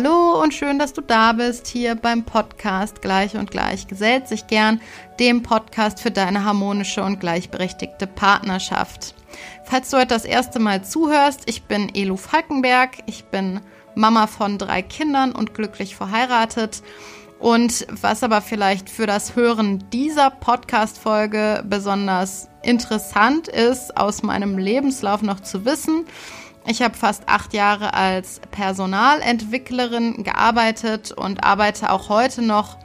Hallo und schön, dass du da bist hier beim Podcast Gleich und Gleich gesellt sich gern, dem Podcast für deine harmonische und gleichberechtigte Partnerschaft. Falls du heute das erste Mal zuhörst, ich bin Elu Falkenberg, ich bin Mama von drei Kindern und glücklich verheiratet. Und was aber vielleicht für das Hören dieser Podcast-Folge besonders interessant ist, aus meinem Lebenslauf noch zu wissen, ich habe fast acht Jahre als Personalentwicklerin gearbeitet und arbeite auch heute noch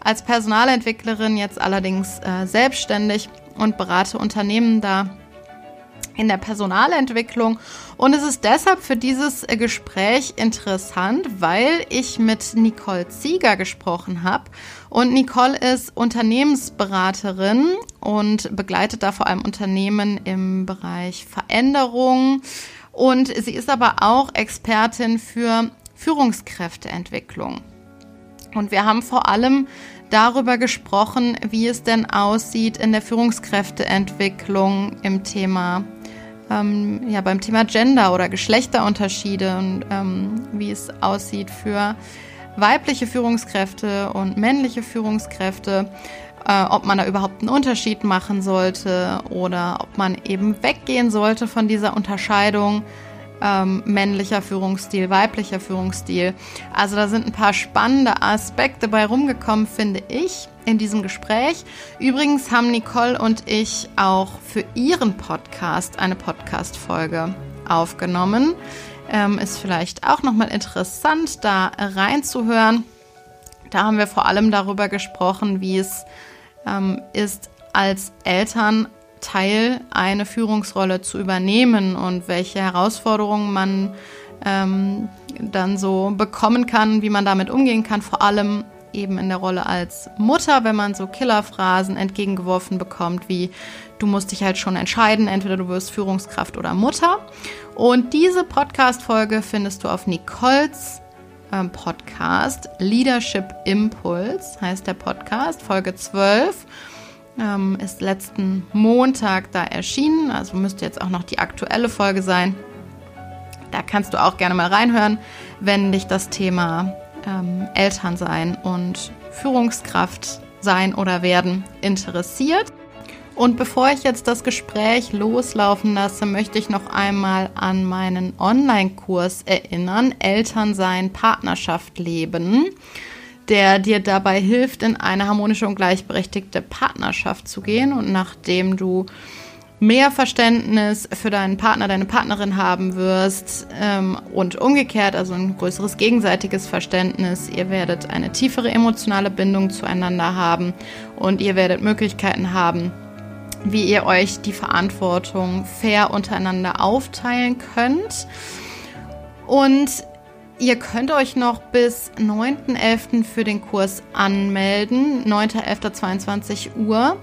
als Personalentwicklerin, jetzt allerdings äh, selbstständig und berate Unternehmen da in der Personalentwicklung. Und es ist deshalb für dieses äh, Gespräch interessant, weil ich mit Nicole Zieger gesprochen habe. Und Nicole ist Unternehmensberaterin und begleitet da vor allem Unternehmen im Bereich Veränderung und sie ist aber auch Expertin für Führungskräfteentwicklung. Und wir haben vor allem darüber gesprochen, wie es denn aussieht in der Führungskräfteentwicklung im Thema, ähm, ja, beim Thema Gender oder Geschlechterunterschiede und ähm, wie es aussieht für weibliche Führungskräfte und männliche Führungskräfte äh, ob man da überhaupt einen Unterschied machen sollte oder ob man eben weggehen sollte von dieser Unterscheidung ähm, männlicher Führungsstil, weiblicher Führungsstil. Also da sind ein paar spannende Aspekte bei rumgekommen, finde ich, in diesem Gespräch. Übrigens haben Nicole und ich auch für ihren Podcast eine Podcast-Folge aufgenommen. Ähm, ist vielleicht auch nochmal interessant, da reinzuhören. Da haben wir vor allem darüber gesprochen, wie es ähm, ist als Elternteil eine Führungsrolle zu übernehmen und welche Herausforderungen man ähm, dann so bekommen kann, wie man damit umgehen kann, vor allem eben in der Rolle als Mutter, wenn man so Killerphrasen entgegengeworfen bekommt, wie du musst dich halt schon entscheiden, entweder du wirst Führungskraft oder Mutter. Und diese Podcast-Folge findest du auf Nicoles Podcast. Leadership Impulse heißt der Podcast, Folge 12. Ähm, ist letzten Montag da erschienen, also müsste jetzt auch noch die aktuelle Folge sein. Da kannst du auch gerne mal reinhören, wenn dich das Thema ähm, Elternsein und Führungskraft sein oder werden interessiert. Und bevor ich jetzt das Gespräch loslaufen lasse, möchte ich noch einmal an meinen Online-Kurs erinnern, Elternsein, Partnerschaft leben, der dir dabei hilft, in eine harmonische und gleichberechtigte Partnerschaft zu gehen. Und nachdem du mehr Verständnis für deinen Partner, deine Partnerin haben wirst ähm, und umgekehrt, also ein größeres gegenseitiges Verständnis. Ihr werdet eine tiefere emotionale Bindung zueinander haben und ihr werdet Möglichkeiten haben, wie ihr euch die Verantwortung fair untereinander aufteilen könnt. Und ihr könnt euch noch bis 9.11. für den Kurs anmelden, 9.11.22 Uhr.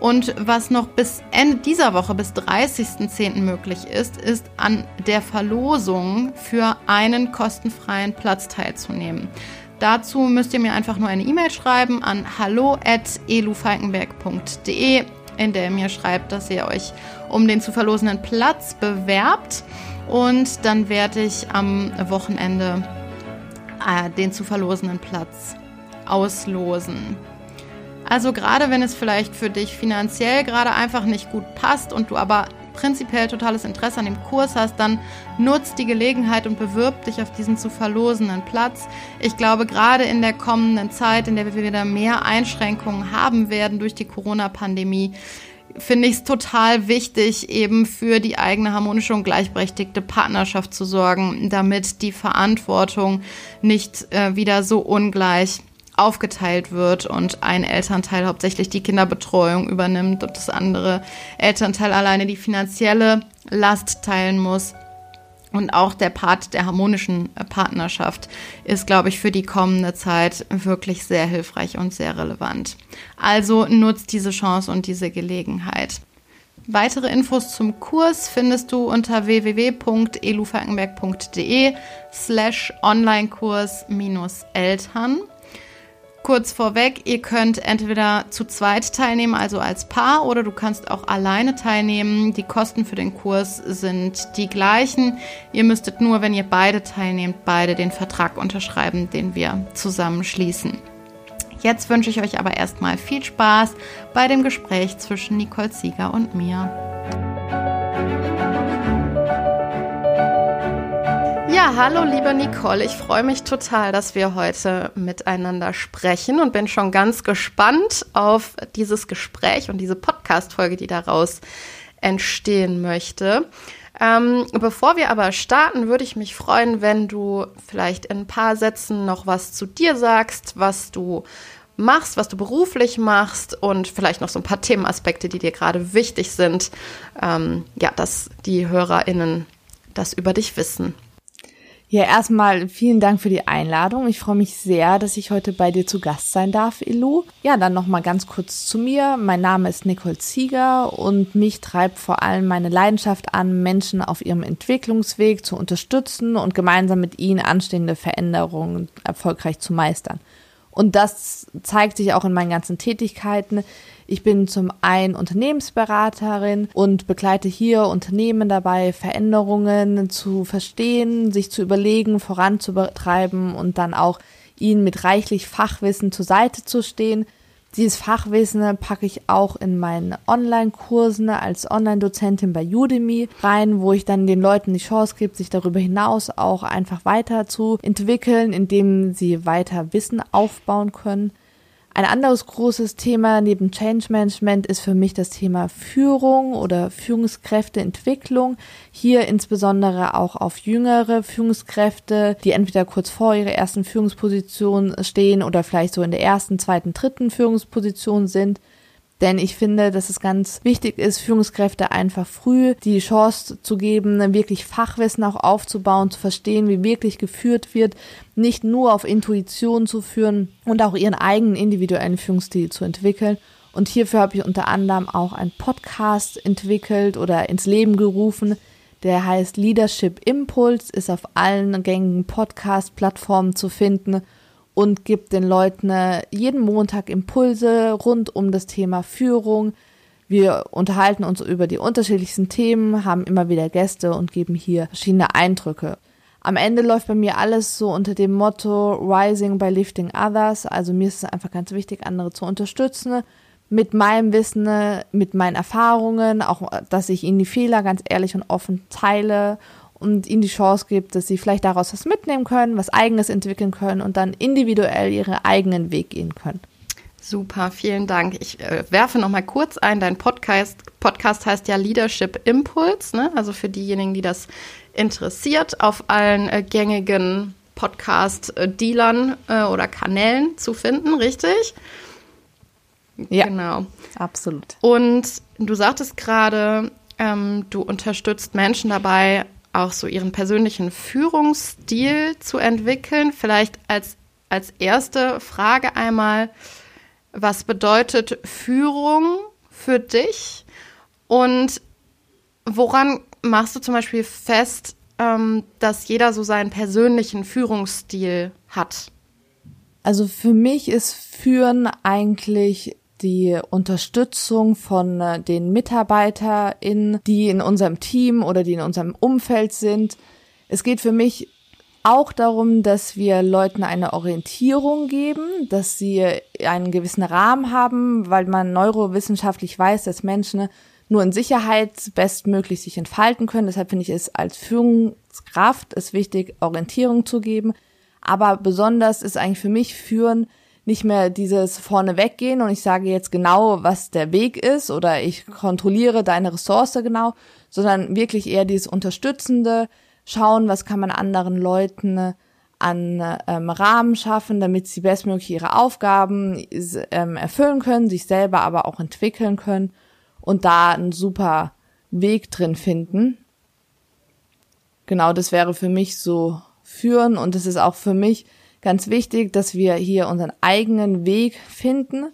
Und was noch bis Ende dieser Woche, bis 30.10. möglich ist, ist an der Verlosung für einen kostenfreien Platz teilzunehmen. Dazu müsst ihr mir einfach nur eine E-Mail schreiben an hallo@elufalkenberg.de in der ihr mir schreibt, dass ihr euch um den zu verlosenden Platz bewerbt. Und dann werde ich am Wochenende äh, den zu verlosenden Platz auslosen. Also gerade wenn es vielleicht für dich finanziell gerade einfach nicht gut passt und du aber prinzipiell totales Interesse an dem Kurs hast, dann nutzt die Gelegenheit und bewirb dich auf diesen zu verlosenden Platz. Ich glaube, gerade in der kommenden Zeit, in der wir wieder mehr Einschränkungen haben werden durch die Corona-Pandemie, finde ich es total wichtig, eben für die eigene harmonische und gleichberechtigte Partnerschaft zu sorgen, damit die Verantwortung nicht äh, wieder so ungleich aufgeteilt wird und ein Elternteil hauptsächlich die Kinderbetreuung übernimmt und das andere Elternteil alleine die finanzielle Last teilen muss. Und auch der Part der harmonischen Partnerschaft ist, glaube ich, für die kommende Zeit wirklich sehr hilfreich und sehr relevant. Also nutzt diese Chance und diese Gelegenheit. Weitere Infos zum Kurs findest du unter www.elufalkenberg.de slash Onlinekurs-Eltern. Kurz vorweg, ihr könnt entweder zu zweit teilnehmen, also als Paar, oder du kannst auch alleine teilnehmen. Die Kosten für den Kurs sind die gleichen. Ihr müsstet nur, wenn ihr beide teilnehmt, beide den Vertrag unterschreiben, den wir zusammen schließen. Jetzt wünsche ich euch aber erstmal viel Spaß bei dem Gespräch zwischen Nicole Sieger und mir. Ja, hallo liebe Nicole, ich freue mich total, dass wir heute miteinander sprechen und bin schon ganz gespannt auf dieses Gespräch und diese Podcast-Folge, die daraus entstehen möchte. Ähm, bevor wir aber starten, würde ich mich freuen, wenn du vielleicht in ein paar Sätzen noch was zu dir sagst, was du machst, was du beruflich machst und vielleicht noch so ein paar Themenaspekte, die dir gerade wichtig sind. Ähm, ja, dass die HörerInnen das über dich wissen. Ja, erstmal vielen Dank für die Einladung. Ich freue mich sehr, dass ich heute bei dir zu Gast sein darf, Elu. Ja, dann nochmal ganz kurz zu mir. Mein Name ist Nicole Zieger und mich treibt vor allem meine Leidenschaft an, Menschen auf ihrem Entwicklungsweg zu unterstützen und gemeinsam mit ihnen anstehende Veränderungen erfolgreich zu meistern. Und das zeigt sich auch in meinen ganzen Tätigkeiten. Ich bin zum einen Unternehmensberaterin und begleite hier Unternehmen dabei, Veränderungen zu verstehen, sich zu überlegen, voranzutreiben und dann auch ihnen mit reichlich Fachwissen zur Seite zu stehen. Dieses Fachwissen packe ich auch in meinen Online-Kursen als Online-Dozentin bei Udemy rein, wo ich dann den Leuten die Chance gebe, sich darüber hinaus auch einfach weiter zu entwickeln, indem sie weiter Wissen aufbauen können. Ein anderes großes Thema neben Change Management ist für mich das Thema Führung oder Führungskräfteentwicklung. Hier insbesondere auch auf jüngere Führungskräfte, die entweder kurz vor ihrer ersten Führungsposition stehen oder vielleicht so in der ersten, zweiten, dritten Führungsposition sind. Denn ich finde, dass es ganz wichtig ist, Führungskräfte einfach früh die Chance zu geben, wirklich Fachwissen auch aufzubauen, zu verstehen, wie wirklich geführt wird, nicht nur auf Intuition zu führen und auch ihren eigenen individuellen Führungsstil zu entwickeln. Und hierfür habe ich unter anderem auch einen Podcast entwickelt oder ins Leben gerufen. Der heißt Leadership Impulse, ist auf allen gängigen Podcast-Plattformen zu finden und gibt den Leuten äh, jeden Montag Impulse rund um das Thema Führung. Wir unterhalten uns über die unterschiedlichsten Themen, haben immer wieder Gäste und geben hier verschiedene Eindrücke. Am Ende läuft bei mir alles so unter dem Motto Rising by Lifting Others. Also mir ist es einfach ganz wichtig, andere zu unterstützen. Mit meinem Wissen, mit meinen Erfahrungen, auch dass ich ihnen die Fehler ganz ehrlich und offen teile und ihnen die Chance gibt, dass sie vielleicht daraus was mitnehmen können, was eigenes entwickeln können und dann individuell ihren eigenen Weg gehen können. Super, vielen Dank. Ich äh, werfe noch mal kurz ein, dein Podcast, Podcast heißt ja Leadership Impulse, ne? also für diejenigen, die das interessiert, auf allen äh, gängigen Podcast-Dealern äh, oder Kanälen zu finden, richtig? Ja, genau. Absolut. Und du sagtest gerade, ähm, du unterstützt Menschen dabei, auch so ihren persönlichen Führungsstil zu entwickeln. Vielleicht als, als erste Frage einmal, was bedeutet Führung für dich und woran machst du zum Beispiel fest, ähm, dass jeder so seinen persönlichen Führungsstil hat? Also für mich ist Führen eigentlich die Unterstützung von äh, den MitarbeiterInnen, die in unserem Team oder die in unserem Umfeld sind. Es geht für mich auch darum, dass wir Leuten eine Orientierung geben, dass sie einen gewissen Rahmen haben, weil man neurowissenschaftlich weiß, dass Menschen nur in Sicherheit bestmöglich sich entfalten können. Deshalb finde ich es als Führungskraft ist wichtig, Orientierung zu geben. Aber besonders ist eigentlich für mich Führen nicht mehr dieses vorne weggehen und ich sage jetzt genau, was der Weg ist oder ich kontrolliere deine Ressource genau, sondern wirklich eher dieses unterstützende, schauen, was kann man anderen Leuten an ähm, Rahmen schaffen, damit sie bestmöglich ihre Aufgaben ähm, erfüllen können, sich selber aber auch entwickeln können und da einen super Weg drin finden. Genau, das wäre für mich so führen und es ist auch für mich ganz wichtig, dass wir hier unseren eigenen Weg finden,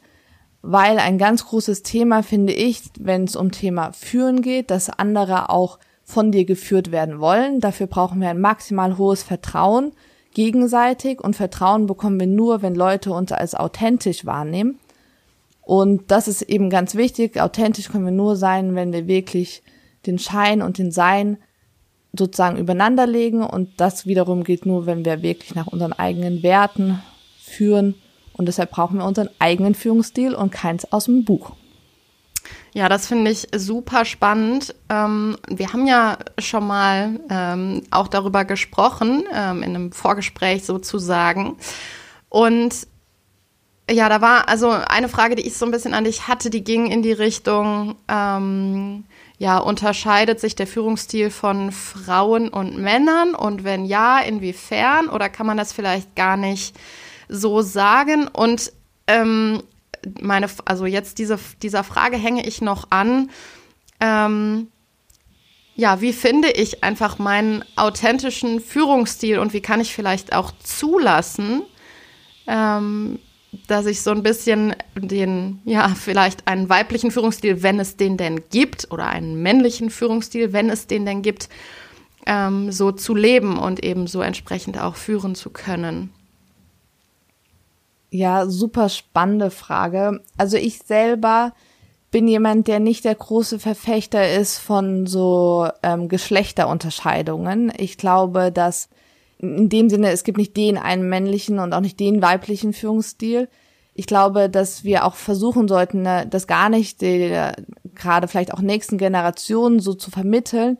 weil ein ganz großes Thema finde ich, wenn es um Thema Führen geht, dass andere auch von dir geführt werden wollen. Dafür brauchen wir ein maximal hohes Vertrauen gegenseitig und Vertrauen bekommen wir nur, wenn Leute uns als authentisch wahrnehmen. Und das ist eben ganz wichtig. Authentisch können wir nur sein, wenn wir wirklich den Schein und den Sein sozusagen übereinander legen. Und das wiederum geht nur, wenn wir wirklich nach unseren eigenen Werten führen. Und deshalb brauchen wir unseren eigenen Führungsstil und keins aus dem Buch. Ja, das finde ich super spannend. Ähm, wir haben ja schon mal ähm, auch darüber gesprochen, ähm, in einem Vorgespräch sozusagen. Und ja, da war also eine Frage, die ich so ein bisschen an dich hatte, die ging in die Richtung, ähm, ja, unterscheidet sich der Führungsstil von Frauen und Männern? Und wenn ja, inwiefern? Oder kann man das vielleicht gar nicht so sagen? Und ähm, meine, also jetzt diese, dieser Frage hänge ich noch an. Ähm, ja, wie finde ich einfach meinen authentischen Führungsstil und wie kann ich vielleicht auch zulassen, ähm, dass ich so ein bisschen den, ja, vielleicht einen weiblichen Führungsstil, wenn es den denn gibt, oder einen männlichen Führungsstil, wenn es den denn gibt, ähm, so zu leben und eben so entsprechend auch führen zu können. Ja, super spannende Frage. Also ich selber bin jemand, der nicht der große Verfechter ist von so ähm, Geschlechterunterscheidungen. Ich glaube, dass in dem Sinne, es gibt nicht den einen männlichen und auch nicht den weiblichen Führungsstil. Ich glaube, dass wir auch versuchen sollten, ne, das gar nicht der, gerade vielleicht auch nächsten Generationen so zu vermitteln,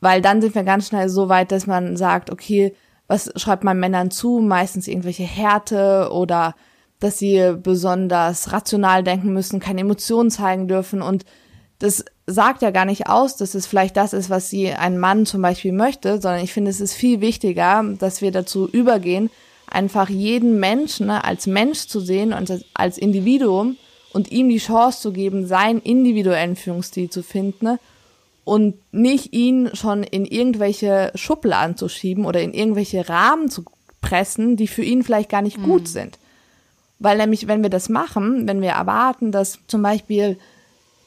weil dann sind wir ganz schnell so weit, dass man sagt, okay, was schreibt man Männern zu? Meistens irgendwelche Härte oder dass sie besonders rational denken müssen, keine Emotionen zeigen dürfen und das sagt ja gar nicht aus, dass es vielleicht das ist, was sie ein Mann zum Beispiel möchte, sondern ich finde, es ist viel wichtiger, dass wir dazu übergehen, einfach jeden Menschen ne, als Mensch zu sehen und als Individuum und ihm die Chance zu geben, seinen individuellen Führungsstil zu finden ne, und nicht ihn schon in irgendwelche Schubladen zu schieben oder in irgendwelche Rahmen zu pressen, die für ihn vielleicht gar nicht mhm. gut sind. Weil nämlich, wenn wir das machen, wenn wir erwarten, dass zum Beispiel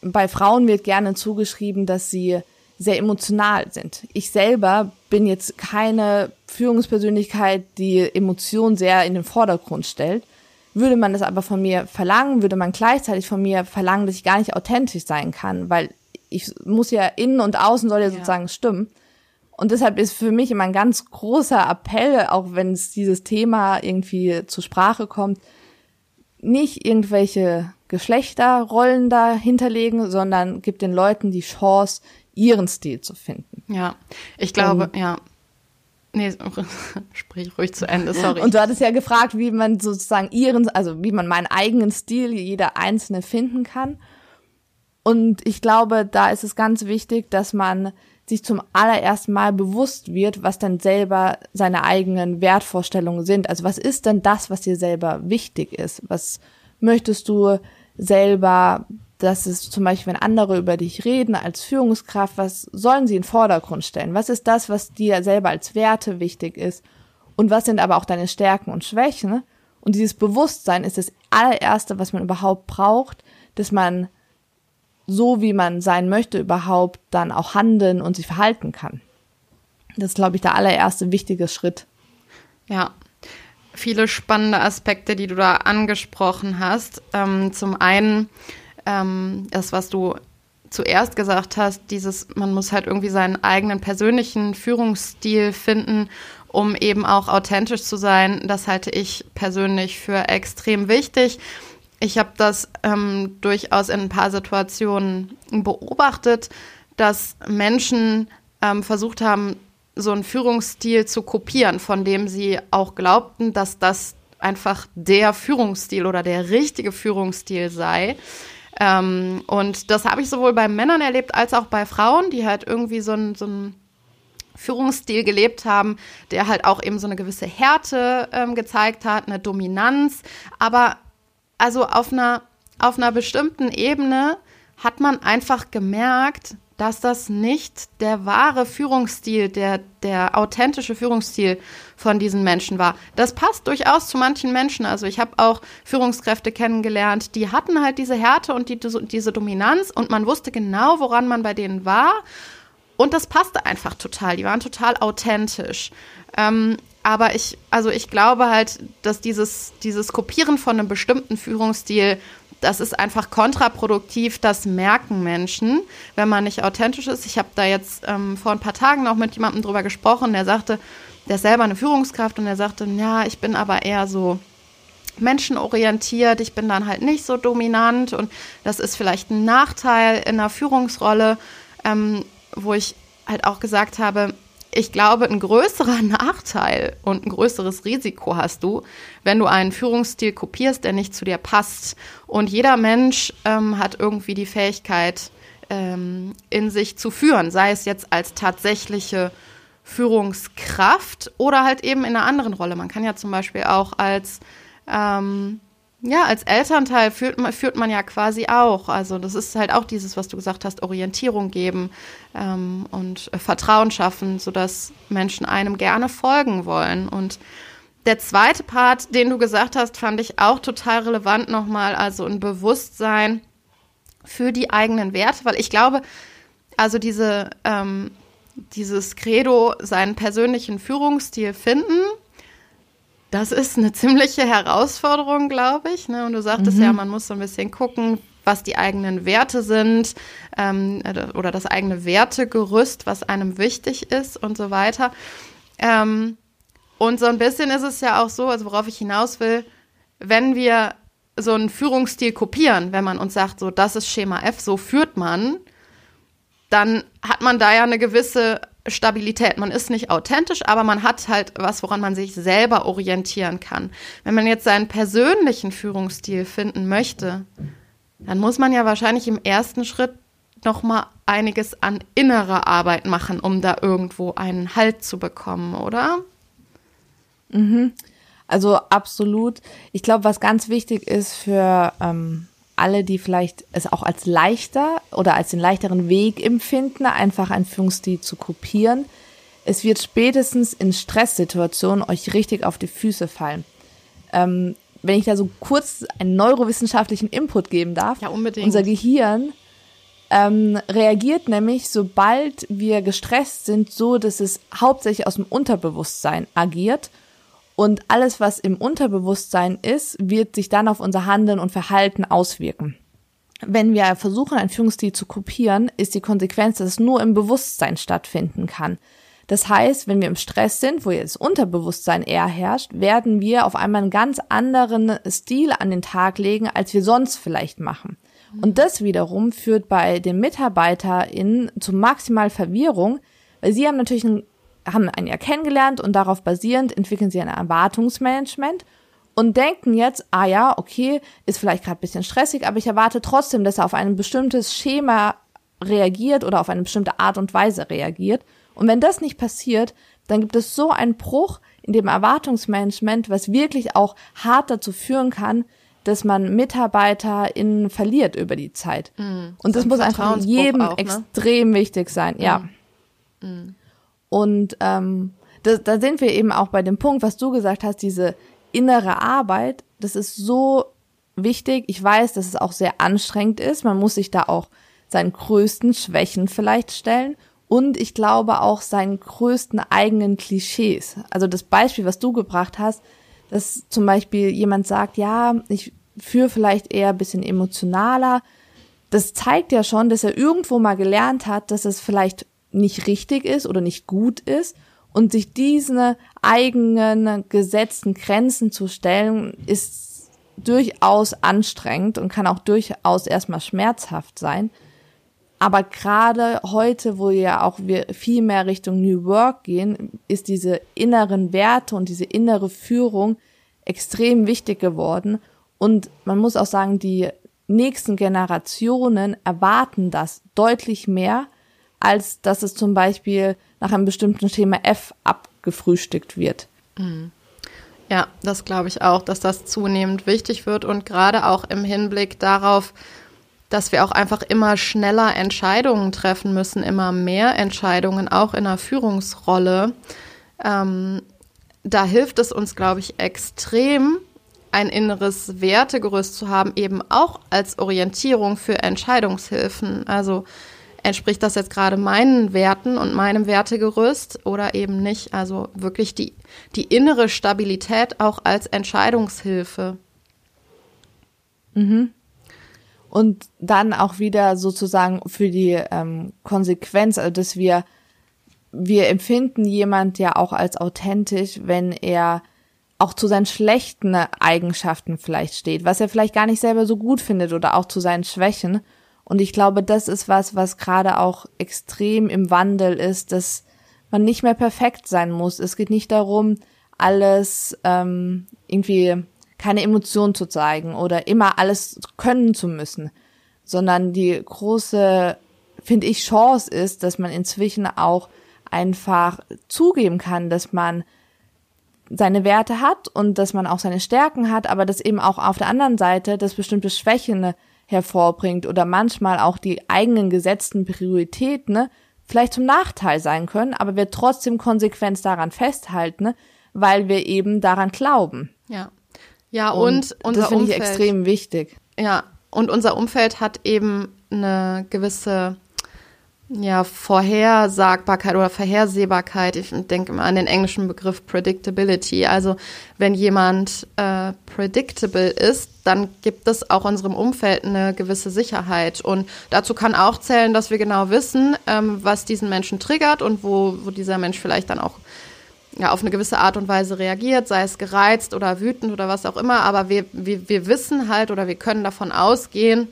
bei Frauen wird gerne zugeschrieben, dass sie sehr emotional sind. Ich selber bin jetzt keine Führungspersönlichkeit, die Emotionen sehr in den Vordergrund stellt. Würde man das aber von mir verlangen, würde man gleichzeitig von mir verlangen, dass ich gar nicht authentisch sein kann, weil ich muss ja innen und außen soll ja, ja. sozusagen stimmen. Und deshalb ist für mich immer ein ganz großer Appell, auch wenn es dieses Thema irgendwie zur Sprache kommt, nicht irgendwelche Geschlechterrollen da hinterlegen, sondern gibt den Leuten die Chance, ihren Stil zu finden. Ja, ich glaube, um, ja. Nee, sprich ruhig zu Ende, sorry. Und du hattest ja gefragt, wie man sozusagen ihren, also wie man meinen eigenen Stil, jeder einzelne finden kann. Und ich glaube, da ist es ganz wichtig, dass man sich zum allerersten Mal bewusst wird, was denn selber seine eigenen Wertvorstellungen sind. Also was ist denn das, was dir selber wichtig ist? Was möchtest du selber, dass es zum Beispiel, wenn andere über dich reden als Führungskraft, was sollen sie in den Vordergrund stellen? Was ist das, was dir selber als Werte wichtig ist? Und was sind aber auch deine Stärken und Schwächen? Und dieses Bewusstsein ist das allererste, was man überhaupt braucht, dass man so, wie man sein möchte, überhaupt dann auch handeln und sich verhalten kann. Das ist, glaube ich, der allererste wichtige Schritt. Ja, viele spannende Aspekte, die du da angesprochen hast. Ähm, zum einen ähm, das, was du zuerst gesagt hast, dieses, man muss halt irgendwie seinen eigenen persönlichen Führungsstil finden, um eben auch authentisch zu sein. Das halte ich persönlich für extrem wichtig. Ich habe das ähm, durchaus in ein paar Situationen beobachtet, dass Menschen ähm, versucht haben, so einen Führungsstil zu kopieren, von dem sie auch glaubten, dass das einfach der Führungsstil oder der richtige Führungsstil sei. Ähm, und das habe ich sowohl bei Männern erlebt als auch bei Frauen, die halt irgendwie so einen so Führungsstil gelebt haben, der halt auch eben so eine gewisse Härte ähm, gezeigt hat, eine Dominanz, aber also auf einer, auf einer bestimmten Ebene hat man einfach gemerkt, dass das nicht der wahre Führungsstil, der, der authentische Führungsstil von diesen Menschen war. Das passt durchaus zu manchen Menschen. Also ich habe auch Führungskräfte kennengelernt, die hatten halt diese Härte und die, diese Dominanz und man wusste genau, woran man bei denen war. Und das passte einfach total. Die waren total authentisch. Ähm, aber ich, also ich glaube halt, dass dieses, dieses Kopieren von einem bestimmten Führungsstil, das ist einfach kontraproduktiv. Das merken Menschen, wenn man nicht authentisch ist. Ich habe da jetzt ähm, vor ein paar Tagen noch mit jemandem drüber gesprochen, der sagte, der ist selber eine Führungskraft und der sagte, ja, ich bin aber eher so menschenorientiert, ich bin dann halt nicht so dominant und das ist vielleicht ein Nachteil in einer Führungsrolle, ähm, wo ich halt auch gesagt habe, ich glaube, ein größerer Nachteil und ein größeres Risiko hast du, wenn du einen Führungsstil kopierst, der nicht zu dir passt. Und jeder Mensch ähm, hat irgendwie die Fähigkeit, ähm, in sich zu führen, sei es jetzt als tatsächliche Führungskraft oder halt eben in einer anderen Rolle. Man kann ja zum Beispiel auch als ähm, ja, als Elternteil führt man, führt man ja quasi auch. Also das ist halt auch dieses, was du gesagt hast, Orientierung geben ähm, und äh, Vertrauen schaffen, sodass Menschen einem gerne folgen wollen. Und der zweite Part, den du gesagt hast, fand ich auch total relevant nochmal, also ein Bewusstsein für die eigenen Werte, weil ich glaube, also diese, ähm, dieses Credo, seinen persönlichen Führungsstil finden, das ist eine ziemliche Herausforderung, glaube ich. Ne? Und du sagtest mhm. ja, man muss so ein bisschen gucken, was die eigenen Werte sind ähm, oder das eigene Wertegerüst, was einem wichtig ist und so weiter. Ähm, und so ein bisschen ist es ja auch so, also worauf ich hinaus will, wenn wir so einen Führungsstil kopieren, wenn man uns sagt, so das ist Schema F, so führt man, dann hat man da ja eine gewisse Stabilität. Man ist nicht authentisch, aber man hat halt was, woran man sich selber orientieren kann. Wenn man jetzt seinen persönlichen Führungsstil finden möchte, dann muss man ja wahrscheinlich im ersten Schritt noch mal einiges an innerer Arbeit machen, um da irgendwo einen Halt zu bekommen, oder? Mhm. Also absolut. Ich glaube, was ganz wichtig ist für ähm, alle, die vielleicht es auch als leichter oder als den leichteren Weg empfinden, einfach einen Führungsstil zu kopieren. Es wird spätestens in Stresssituationen euch richtig auf die Füße fallen. Ähm, wenn ich da so kurz einen neurowissenschaftlichen Input geben darf. Ja, unbedingt. Unser Gehirn ähm, reagiert nämlich, sobald wir gestresst sind, so, dass es hauptsächlich aus dem Unterbewusstsein agiert und alles, was im Unterbewusstsein ist, wird sich dann auf unser Handeln und Verhalten auswirken. Wenn wir versuchen, einen Führungsstil zu kopieren, ist die Konsequenz, dass es nur im Bewusstsein stattfinden kann. Das heißt, wenn wir im Stress sind, wo jetzt Unterbewusstsein eher herrscht, werden wir auf einmal einen ganz anderen Stil an den Tag legen, als wir sonst vielleicht machen. Und das wiederum führt bei den MitarbeiterInnen zu maximal Verwirrung, weil sie haben natürlich ein haben ein Jahr kennengelernt und darauf basierend entwickeln sie ein Erwartungsmanagement und denken jetzt, ah ja, okay, ist vielleicht gerade bisschen stressig, aber ich erwarte trotzdem, dass er auf ein bestimmtes Schema reagiert oder auf eine bestimmte Art und Weise reagiert. Und wenn das nicht passiert, dann gibt es so einen Bruch in dem Erwartungsmanagement, was wirklich auch hart dazu führen kann, dass man MitarbeiterInnen verliert über die Zeit. Mm, und das muss einfach jedem auch, ne? extrem wichtig sein, ja. Mm. Und ähm, da, da sind wir eben auch bei dem Punkt, was du gesagt hast, diese innere Arbeit, das ist so wichtig. Ich weiß, dass es auch sehr anstrengend ist. Man muss sich da auch seinen größten Schwächen vielleicht stellen und ich glaube auch seinen größten eigenen Klischees. Also das Beispiel, was du gebracht hast, dass zum Beispiel jemand sagt, ja, ich führe vielleicht eher ein bisschen emotionaler. Das zeigt ja schon, dass er irgendwo mal gelernt hat, dass es vielleicht nicht richtig ist oder nicht gut ist und sich diesen eigenen gesetzten Grenzen zu stellen, ist durchaus anstrengend und kann auch durchaus erstmal schmerzhaft sein. Aber gerade heute, wo ja auch wir viel mehr Richtung New Work gehen, ist diese inneren Werte und diese innere Führung extrem wichtig geworden. Und man muss auch sagen, die nächsten Generationen erwarten das deutlich mehr, als dass es zum Beispiel nach einem bestimmten Schema F abgefrühstückt wird. Mhm. Ja, das glaube ich auch, dass das zunehmend wichtig wird und gerade auch im Hinblick darauf, dass wir auch einfach immer schneller Entscheidungen treffen müssen, immer mehr Entscheidungen, auch in der Führungsrolle. Ähm, da hilft es uns, glaube ich, extrem, ein inneres Wertegerüst zu haben, eben auch als Orientierung für Entscheidungshilfen. Also entspricht das jetzt gerade meinen Werten und meinem Wertegerüst oder eben nicht. Also wirklich die, die innere Stabilität auch als Entscheidungshilfe. Mhm. Und dann auch wieder sozusagen für die ähm, Konsequenz, also dass wir, wir empfinden jemand ja auch als authentisch, wenn er auch zu seinen schlechten Eigenschaften vielleicht steht, was er vielleicht gar nicht selber so gut findet oder auch zu seinen Schwächen. Und ich glaube, das ist was, was gerade auch extrem im Wandel ist, dass man nicht mehr perfekt sein muss. Es geht nicht darum, alles ähm, irgendwie keine Emotionen zu zeigen oder immer alles können zu müssen, sondern die große, finde ich, Chance ist, dass man inzwischen auch einfach zugeben kann, dass man seine Werte hat und dass man auch seine Stärken hat, aber dass eben auch auf der anderen Seite das bestimmte Schwächen hervorbringt oder manchmal auch die eigenen gesetzten Prioritäten vielleicht zum Nachteil sein können, aber wir trotzdem konsequent daran festhalten, weil wir eben daran glauben. Ja. Ja, und, und unser das finde ich extrem wichtig. Ja, und unser Umfeld hat eben eine gewisse ja, Vorhersagbarkeit oder Vorhersehbarkeit. Ich denke mal an den englischen Begriff Predictability. Also wenn jemand äh, predictable ist, dann gibt es auch unserem Umfeld eine gewisse Sicherheit. Und dazu kann auch zählen, dass wir genau wissen, ähm, was diesen Menschen triggert und wo, wo dieser Mensch vielleicht dann auch ja, auf eine gewisse Art und Weise reagiert, sei es gereizt oder wütend oder was auch immer. Aber wir, wir, wir wissen halt oder wir können davon ausgehen,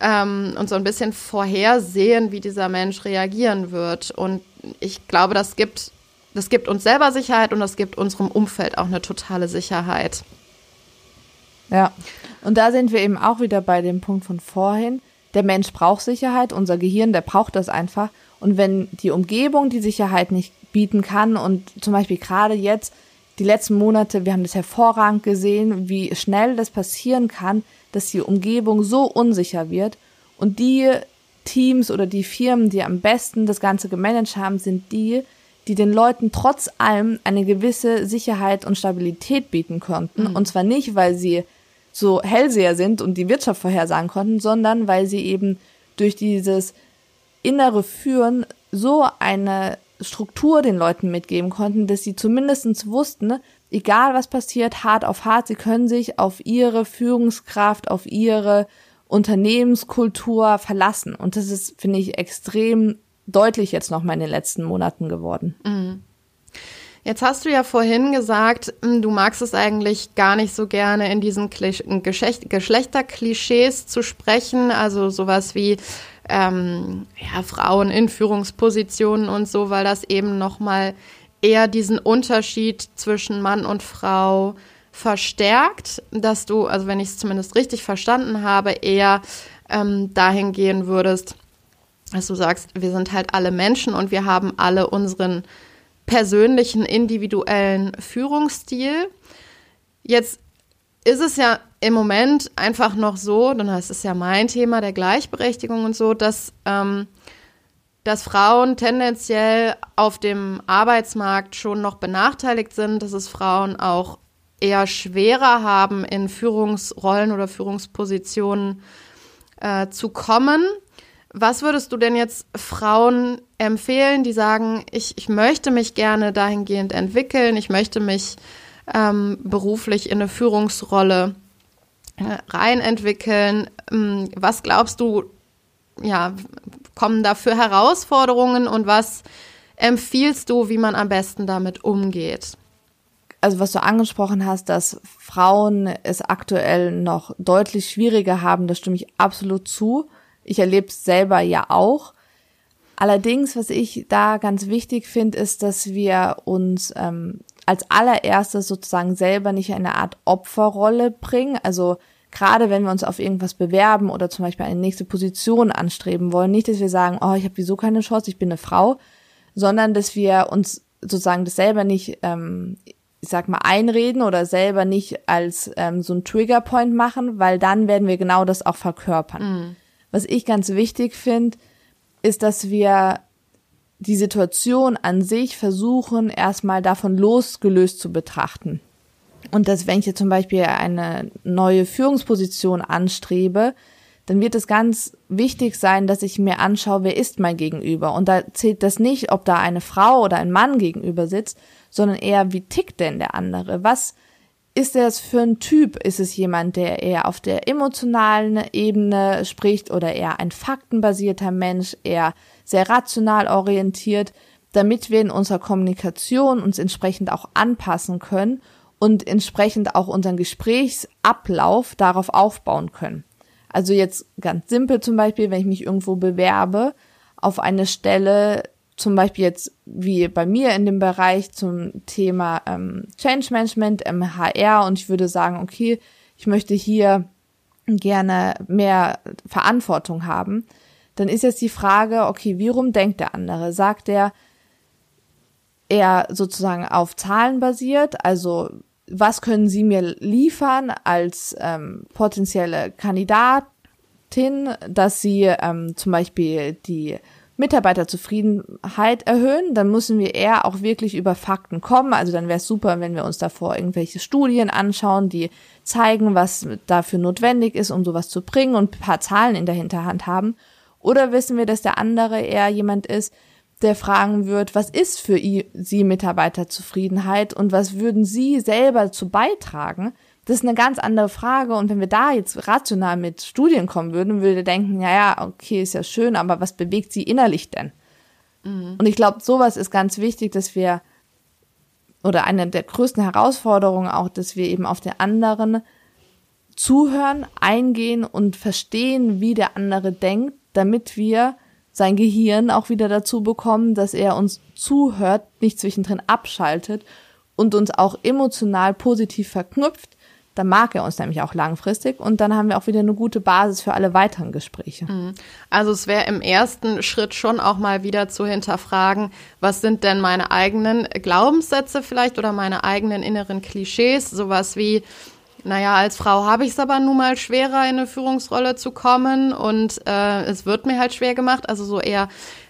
ähm, und so ein bisschen vorhersehen, wie dieser Mensch reagieren wird. Und ich glaube, das gibt, das gibt uns selber Sicherheit und das gibt unserem Umfeld auch eine totale Sicherheit. Ja, und da sind wir eben auch wieder bei dem Punkt von vorhin. Der Mensch braucht Sicherheit, unser Gehirn, der braucht das einfach. Und wenn die Umgebung die Sicherheit nicht bieten kann und zum Beispiel gerade jetzt, die letzten Monate, wir haben das hervorragend gesehen, wie schnell das passieren kann, dass die Umgebung so unsicher wird und die Teams oder die Firmen, die am besten das Ganze gemanagt haben, sind die, die den Leuten trotz allem eine gewisse Sicherheit und Stabilität bieten konnten. Mhm. Und zwar nicht, weil sie so Hellseher sind und die Wirtschaft vorhersagen konnten, sondern weil sie eben durch dieses innere Führen so eine Struktur den Leuten mitgeben konnten, dass sie zumindestens wussten, egal was passiert, hart auf hart, sie können sich auf ihre Führungskraft, auf ihre Unternehmenskultur verlassen. Und das ist, finde ich, extrem deutlich jetzt noch mal in den letzten Monaten geworden. Mhm. Jetzt hast du ja vorhin gesagt, hm, du magst es eigentlich gar nicht so gerne in diesen Geschlechterklischees zu sprechen, also sowas wie ähm, ja, Frauen in Führungspositionen und so, weil das eben noch mal eher diesen Unterschied zwischen Mann und Frau verstärkt, dass du, also wenn ich es zumindest richtig verstanden habe, eher ähm, dahin gehen würdest, dass du sagst, wir sind halt alle Menschen und wir haben alle unseren persönlichen, individuellen Führungsstil. Jetzt ist es ja im Moment einfach noch so, dann heißt es ja mein Thema der Gleichberechtigung und so, dass, ähm, dass Frauen tendenziell auf dem Arbeitsmarkt schon noch benachteiligt sind, dass es Frauen auch eher schwerer haben, in Führungsrollen oder Führungspositionen äh, zu kommen. Was würdest du denn jetzt Frauen empfehlen, die sagen, ich, ich möchte mich gerne dahingehend entwickeln, ich möchte mich ähm, beruflich in eine Führungsrolle äh, reinentwickeln? Ähm, was glaubst du, ja, kommen da für Herausforderungen und was empfiehlst du, wie man am besten damit umgeht? also was du angesprochen hast, dass Frauen es aktuell noch deutlich schwieriger haben, das stimme ich absolut zu. Ich erlebe es selber ja auch. Allerdings, was ich da ganz wichtig finde, ist, dass wir uns ähm, als allererstes sozusagen selber nicht in eine Art Opferrolle bringen. Also gerade wenn wir uns auf irgendwas bewerben oder zum Beispiel eine nächste Position anstreben wollen, nicht, dass wir sagen, oh, ich habe wieso keine Chance, ich bin eine Frau, sondern dass wir uns sozusagen das selber nicht, ähm, ich sag mal, einreden oder selber nicht als ähm, so ein Triggerpoint machen, weil dann werden wir genau das auch verkörpern. Mm. Was ich ganz wichtig finde, ist, dass wir die Situation an sich versuchen, erstmal davon losgelöst zu betrachten. Und dass wenn ich jetzt zum Beispiel eine neue Führungsposition anstrebe, dann wird es ganz wichtig sein, dass ich mir anschaue, wer ist mein Gegenüber. Und da zählt das nicht, ob da eine Frau oder ein Mann gegenüber sitzt, sondern eher, wie tickt denn der andere? Was ist das für ein Typ? Ist es jemand, der eher auf der emotionalen Ebene spricht oder eher ein faktenbasierter Mensch, eher sehr rational orientiert, damit wir in unserer Kommunikation uns entsprechend auch anpassen können und entsprechend auch unseren Gesprächsablauf darauf aufbauen können. Also jetzt ganz simpel zum Beispiel, wenn ich mich irgendwo bewerbe auf eine Stelle, zum Beispiel jetzt wie bei mir in dem Bereich zum Thema ähm, Change Management, MHR und ich würde sagen, okay, ich möchte hier gerne mehr Verantwortung haben, dann ist jetzt die Frage, okay, wie rum denkt der andere? Sagt er eher sozusagen auf Zahlen basiert, also was können Sie mir liefern als ähm, potenzielle Kandidatin, dass Sie ähm, zum Beispiel die Mitarbeiterzufriedenheit erhöhen, dann müssen wir eher auch wirklich über Fakten kommen. Also dann wäre es super, wenn wir uns davor irgendwelche Studien anschauen, die zeigen, was dafür notwendig ist, um sowas zu bringen und ein paar Zahlen in der Hinterhand haben. Oder wissen wir, dass der andere eher jemand ist, der fragen wird, was ist für Sie Mitarbeiterzufriedenheit und was würden Sie selber zu beitragen? Das ist eine ganz andere Frage. Und wenn wir da jetzt rational mit Studien kommen würden, würde denken, ja, ja, okay, ist ja schön, aber was bewegt Sie innerlich denn? Mhm. Und ich glaube, sowas ist ganz wichtig, dass wir, oder eine der größten Herausforderungen auch, dass wir eben auf der anderen zuhören, eingehen und verstehen, wie der andere denkt, damit wir sein Gehirn auch wieder dazu bekommen, dass er uns zuhört, nicht zwischendrin abschaltet und uns auch emotional positiv verknüpft, dann mag er uns nämlich auch langfristig und dann haben wir auch wieder eine gute Basis für alle weiteren Gespräche. Mhm. Also es wäre im ersten Schritt schon auch mal wieder zu hinterfragen, was sind denn meine eigenen Glaubenssätze vielleicht oder meine eigenen inneren Klischees, sowas wie naja, als Frau habe ich es aber nun mal schwerer, in eine Führungsrolle zu kommen und äh, es wird mir halt schwer gemacht, also so eher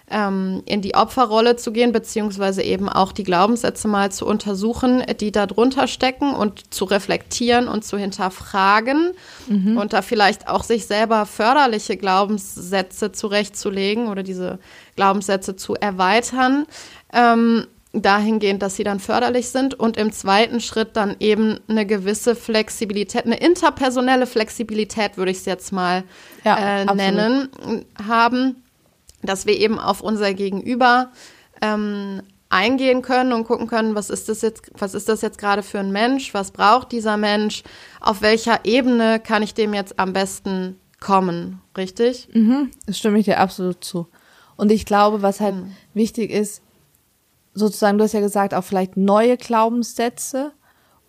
ähm, in die Opferrolle zu gehen, beziehungsweise eben auch die Glaubenssätze mal zu untersuchen, die da drunter stecken und zu reflektieren und zu hinterfragen mhm. und da vielleicht auch sich selber förderliche Glaubenssätze zurechtzulegen oder diese Glaubenssätze zu erweitern. Ähm, dahingehend, dass sie dann förderlich sind und im zweiten Schritt dann eben eine gewisse Flexibilität, eine interpersonelle Flexibilität, würde ich es jetzt mal ja, äh, nennen, haben, dass wir eben auf unser Gegenüber ähm, eingehen können und gucken können, was ist das jetzt, was ist das jetzt gerade für ein Mensch, was braucht dieser Mensch, auf welcher Ebene kann ich dem jetzt am besten kommen, richtig? Mhm, das stimme ich dir absolut zu. Und ich glaube, was halt mhm. wichtig ist, sozusagen, du hast ja gesagt, auch vielleicht neue Glaubenssätze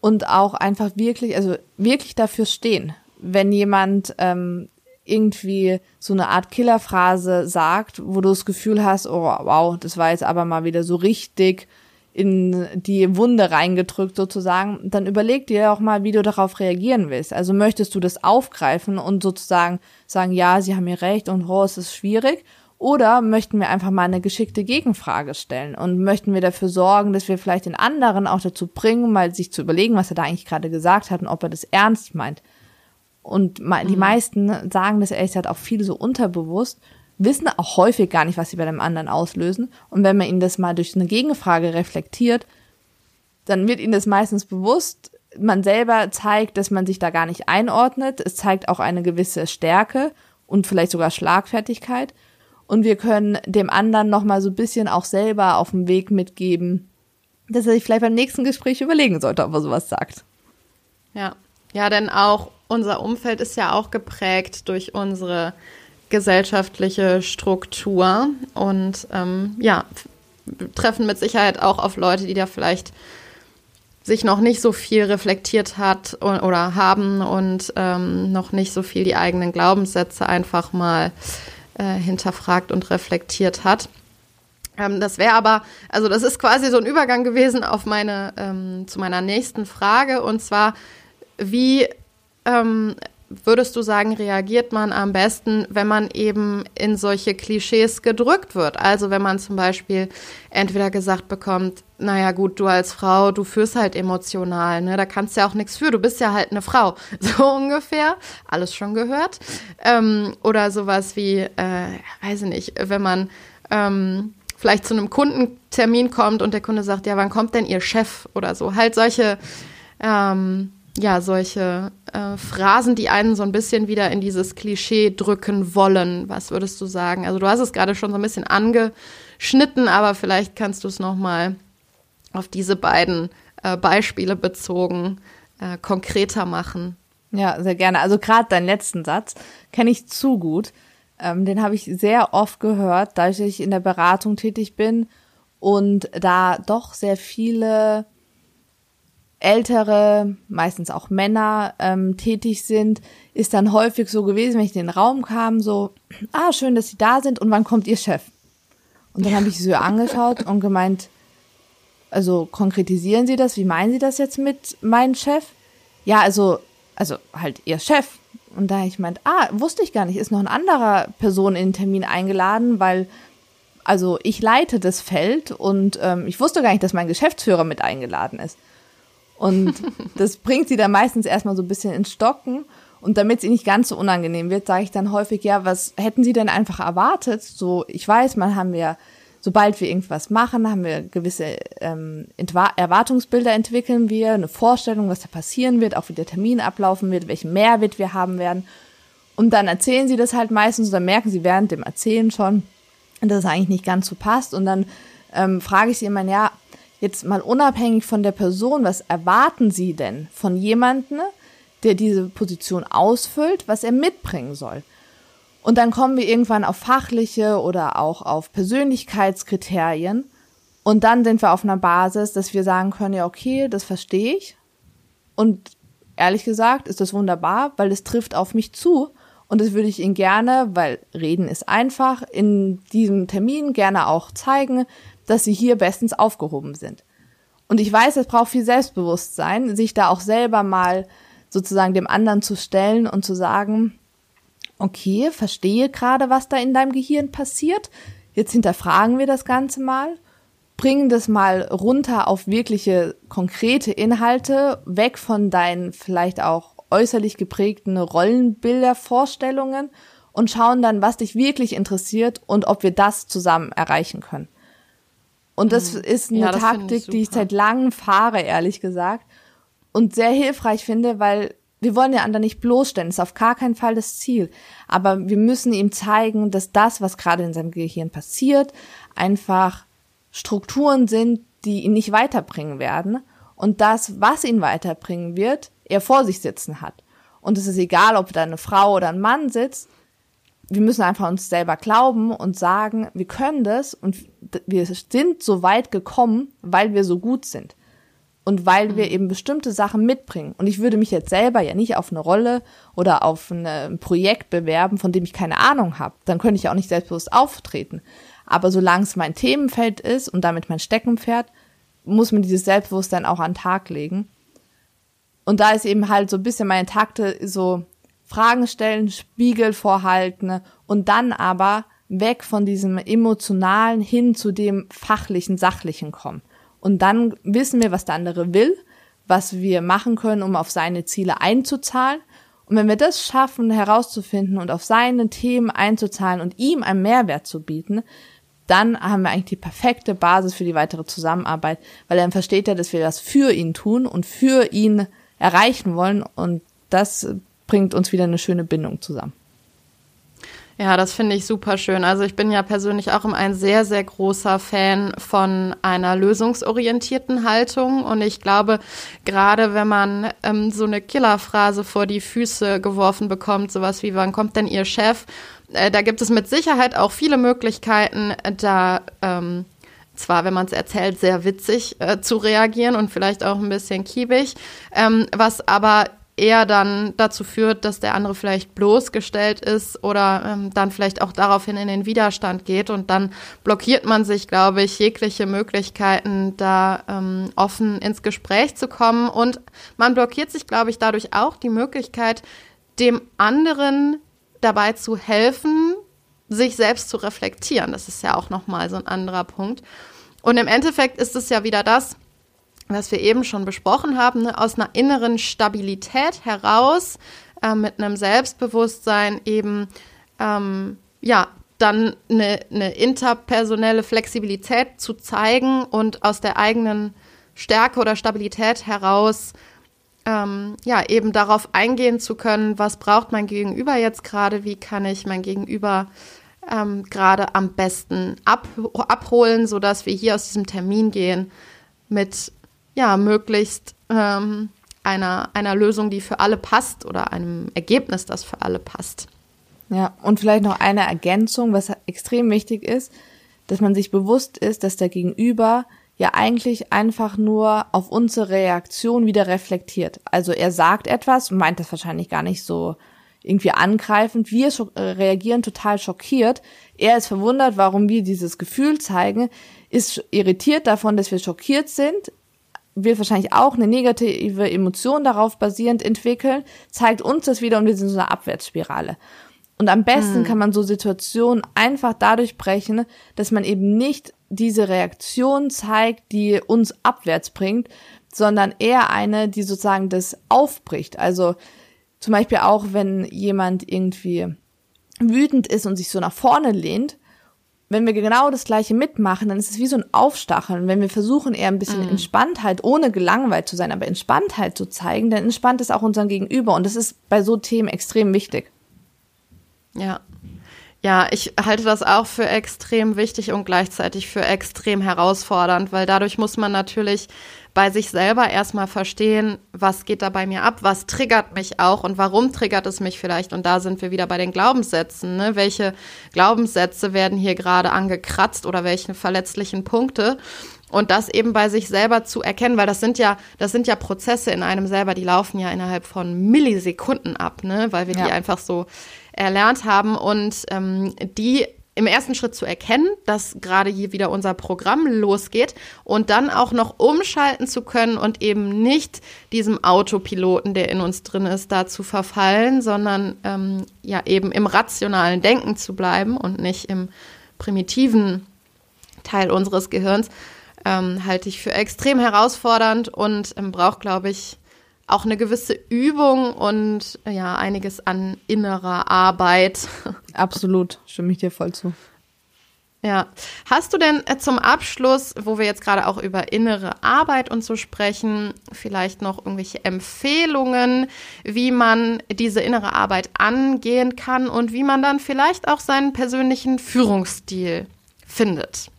und auch einfach wirklich, also wirklich dafür stehen. Wenn jemand ähm, irgendwie so eine Art Killerphrase sagt, wo du das Gefühl hast, oh wow, das war jetzt aber mal wieder so richtig in die Wunde reingedrückt sozusagen, dann überleg dir auch mal, wie du darauf reagieren willst. Also möchtest du das aufgreifen und sozusagen sagen, ja, sie haben mir recht und oh, es ist schwierig oder möchten wir einfach mal eine geschickte Gegenfrage stellen und möchten wir dafür sorgen, dass wir vielleicht den anderen auch dazu bringen, mal sich zu überlegen, was er da eigentlich gerade gesagt hat und ob er das ernst meint. Und die mhm. meisten sagen das ehrlich gesagt auch viel so unterbewusst, wissen auch häufig gar nicht, was sie bei dem anderen auslösen. Und wenn man ihnen das mal durch eine Gegenfrage reflektiert, dann wird ihnen das meistens bewusst. Man selber zeigt, dass man sich da gar nicht einordnet. Es zeigt auch eine gewisse Stärke und vielleicht sogar Schlagfertigkeit und wir können dem anderen nochmal so ein bisschen auch selber auf dem Weg mitgeben, dass er sich vielleicht beim nächsten Gespräch überlegen sollte, ob er sowas sagt. Ja, ja, denn auch unser Umfeld ist ja auch geprägt durch unsere gesellschaftliche Struktur und ähm, ja, treffen mit Sicherheit auch auf Leute, die da vielleicht sich noch nicht so viel reflektiert hat oder haben und ähm, noch nicht so viel die eigenen Glaubenssätze einfach mal äh, hinterfragt und reflektiert hat. Ähm, das wäre aber, also das ist quasi so ein Übergang gewesen auf meine, ähm, zu meiner nächsten Frage und zwar, wie ähm, würdest du sagen, reagiert man am besten, wenn man eben in solche Klischees gedrückt wird? Also wenn man zum Beispiel entweder gesagt bekommt, naja gut, du als Frau, du führst halt emotional, ne? Da kannst du ja auch nichts für, du bist ja halt eine Frau. So ungefähr. Alles schon gehört. Ähm, oder sowas wie, äh, weiß ich nicht, wenn man ähm, vielleicht zu einem Kundentermin kommt und der Kunde sagt, ja, wann kommt denn Ihr Chef oder so. Halt solche, ähm, ja, solche äh, Phrasen, die einen so ein bisschen wieder in dieses Klischee drücken wollen. Was würdest du sagen? Also du hast es gerade schon so ein bisschen angeschnitten, aber vielleicht kannst du es noch mal auf diese beiden äh, Beispiele bezogen äh, konkreter machen. Ja, sehr gerne. Also gerade deinen letzten Satz kenne ich zu gut. Ähm, den habe ich sehr oft gehört, da ich in der Beratung tätig bin und da doch sehr viele ältere, meistens auch Männer ähm, tätig sind, ist dann häufig so gewesen, wenn ich in den Raum kam, so, ah, schön, dass Sie da sind und wann kommt Ihr Chef? Und dann habe ich sie so angeschaut und gemeint, also konkretisieren Sie das, wie meinen Sie das jetzt mit meinem Chef? Ja, also, also halt Ihr Chef. Und da ich meint, ah, wusste ich gar nicht, ist noch ein anderer Person in den Termin eingeladen, weil also ich leite das Feld und ähm, ich wusste gar nicht, dass mein Geschäftsführer mit eingeladen ist. Und das bringt sie dann meistens erstmal so ein bisschen ins Stocken. Und damit ihnen nicht ganz so unangenehm wird, sage ich dann häufig, ja, was hätten sie denn einfach erwartet? So, ich weiß, man haben wir sobald wir irgendwas machen, haben wir gewisse ähm, Erwartungsbilder entwickeln wir, eine Vorstellung, was da passieren wird, auch wie der Termin ablaufen wird, welchen Mehrwert wir haben werden. Und dann erzählen sie das halt meistens oder merken sie während dem Erzählen schon, dass es eigentlich nicht ganz so passt. Und dann ähm, frage ich sie immer, ja, jetzt mal unabhängig von der Person, was erwarten Sie denn von jemandem, der diese Position ausfüllt, was er mitbringen soll? Und dann kommen wir irgendwann auf fachliche oder auch auf Persönlichkeitskriterien. Und dann sind wir auf einer Basis, dass wir sagen können, ja, okay, das verstehe ich. Und ehrlich gesagt ist das wunderbar, weil es trifft auf mich zu. Und das würde ich Ihnen gerne, weil reden ist einfach, in diesem Termin gerne auch zeigen, dass Sie hier bestens aufgehoben sind. Und ich weiß, es braucht viel Selbstbewusstsein, sich da auch selber mal sozusagen dem anderen zu stellen und zu sagen, okay, verstehe gerade, was da in deinem Gehirn passiert. Jetzt hinterfragen wir das Ganze mal, bringen das mal runter auf wirkliche konkrete Inhalte, weg von deinen vielleicht auch äußerlich geprägten Rollenbilder, Vorstellungen und schauen dann, was dich wirklich interessiert und ob wir das zusammen erreichen können. Und das mhm. ist eine ja, Taktik, ich die ich seit langem fahre, ehrlich gesagt. Und sehr hilfreich finde, weil wir wollen den anderen nicht bloßstellen, ist auf gar keinen Fall das Ziel. Aber wir müssen ihm zeigen, dass das, was gerade in seinem Gehirn passiert, einfach Strukturen sind, die ihn nicht weiterbringen werden. Und das, was ihn weiterbringen wird, er vor sich sitzen hat. Und es ist egal, ob da eine Frau oder ein Mann sitzt. Wir müssen einfach uns selber glauben und sagen, wir können das und wir sind so weit gekommen, weil wir so gut sind und weil wir mhm. eben bestimmte Sachen mitbringen. Und ich würde mich jetzt selber ja nicht auf eine Rolle oder auf ein Projekt bewerben, von dem ich keine Ahnung habe. Dann könnte ich auch nicht selbstbewusst auftreten. Aber solange es mein Themenfeld ist und damit mein Steckenpferd, muss man dieses Selbstbewusstsein auch an den Tag legen. Und da ist eben halt so ein bisschen meine Takte so Fragen stellen, Spiegel vorhalten und dann aber weg von diesem emotionalen hin zu dem fachlichen, sachlichen kommen. Und dann wissen wir, was der andere will, was wir machen können, um auf seine Ziele einzuzahlen. Und wenn wir das schaffen, herauszufinden und auf seine Themen einzuzahlen und ihm einen Mehrwert zu bieten, dann haben wir eigentlich die perfekte Basis für die weitere Zusammenarbeit, weil dann versteht er, dass wir das für ihn tun und für ihn erreichen wollen und das bringt uns wieder eine schöne Bindung zusammen. Ja, das finde ich super schön. Also ich bin ja persönlich auch ein sehr, sehr großer Fan von einer lösungsorientierten Haltung. Und ich glaube, gerade wenn man ähm, so eine Killerphrase vor die Füße geworfen bekommt, sowas wie, wann kommt denn Ihr Chef? Äh, da gibt es mit Sicherheit auch viele Möglichkeiten, da ähm, zwar, wenn man es erzählt, sehr witzig äh, zu reagieren und vielleicht auch ein bisschen kiebig, ähm, was aber eher dann dazu führt, dass der andere vielleicht bloßgestellt ist oder ähm, dann vielleicht auch daraufhin in den Widerstand geht und dann blockiert man sich, glaube ich, jegliche Möglichkeiten, da ähm, offen ins Gespräch zu kommen und man blockiert sich, glaube ich, dadurch auch die Möglichkeit, dem anderen dabei zu helfen, sich selbst zu reflektieren. Das ist ja auch nochmal so ein anderer Punkt. Und im Endeffekt ist es ja wieder das, was wir eben schon besprochen haben, ne? aus einer inneren Stabilität heraus, äh, mit einem Selbstbewusstsein eben, ähm, ja, dann eine, eine interpersonelle Flexibilität zu zeigen und aus der eigenen Stärke oder Stabilität heraus ähm, ja eben darauf eingehen zu können, was braucht mein Gegenüber jetzt gerade, wie kann ich mein Gegenüber ähm, gerade am besten ab, abholen, sodass wir hier aus diesem Termin gehen mit ja möglichst ähm, einer, einer Lösung, die für alle passt oder einem Ergebnis, das für alle passt. Ja, und vielleicht noch eine Ergänzung, was extrem wichtig ist, dass man sich bewusst ist, dass der Gegenüber ja eigentlich einfach nur auf unsere Reaktion wieder reflektiert. Also er sagt etwas meint das wahrscheinlich gar nicht so irgendwie angreifend. Wir äh, reagieren total schockiert. Er ist verwundert, warum wir dieses Gefühl zeigen, ist irritiert davon, dass wir schockiert sind, wird wahrscheinlich auch eine negative Emotion darauf basierend entwickeln, zeigt uns das wieder und wir sind so eine Abwärtsspirale. Und am besten hm. kann man so Situationen einfach dadurch brechen, dass man eben nicht diese Reaktion zeigt, die uns abwärts bringt, sondern eher eine, die sozusagen das aufbricht. Also zum Beispiel auch, wenn jemand irgendwie wütend ist und sich so nach vorne lehnt, wenn wir genau das Gleiche mitmachen, dann ist es wie so ein Aufstacheln. Wenn wir versuchen, eher ein bisschen mm. Entspanntheit, ohne gelangweilt zu sein, aber Entspanntheit zu zeigen, dann entspannt es auch unseren Gegenüber. Und das ist bei so Themen extrem wichtig. Ja. Ja, ich halte das auch für extrem wichtig und gleichzeitig für extrem herausfordernd, weil dadurch muss man natürlich bei sich selber erstmal verstehen, was geht da bei mir ab, was triggert mich auch und warum triggert es mich vielleicht. Und da sind wir wieder bei den Glaubenssätzen. Ne? Welche Glaubenssätze werden hier gerade angekratzt oder welche verletzlichen Punkte? Und das eben bei sich selber zu erkennen, weil das sind ja, das sind ja Prozesse in einem selber, die laufen ja innerhalb von Millisekunden ab, ne? Weil wir ja. die einfach so erlernt haben und ähm, die im ersten Schritt zu erkennen, dass gerade hier wieder unser Programm losgeht und dann auch noch umschalten zu können und eben nicht diesem Autopiloten, der in uns drin ist, da zu verfallen, sondern ähm, ja eben im rationalen Denken zu bleiben und nicht im primitiven Teil unseres Gehirns, ähm, halte ich für extrem herausfordernd und ähm, braucht, glaube ich, auch eine gewisse Übung und ja, einiges an innerer Arbeit. Absolut, stimme ich dir voll zu. Ja. Hast du denn äh, zum Abschluss, wo wir jetzt gerade auch über innere Arbeit und so sprechen, vielleicht noch irgendwelche Empfehlungen, wie man diese innere Arbeit angehen kann und wie man dann vielleicht auch seinen persönlichen Führungsstil findet?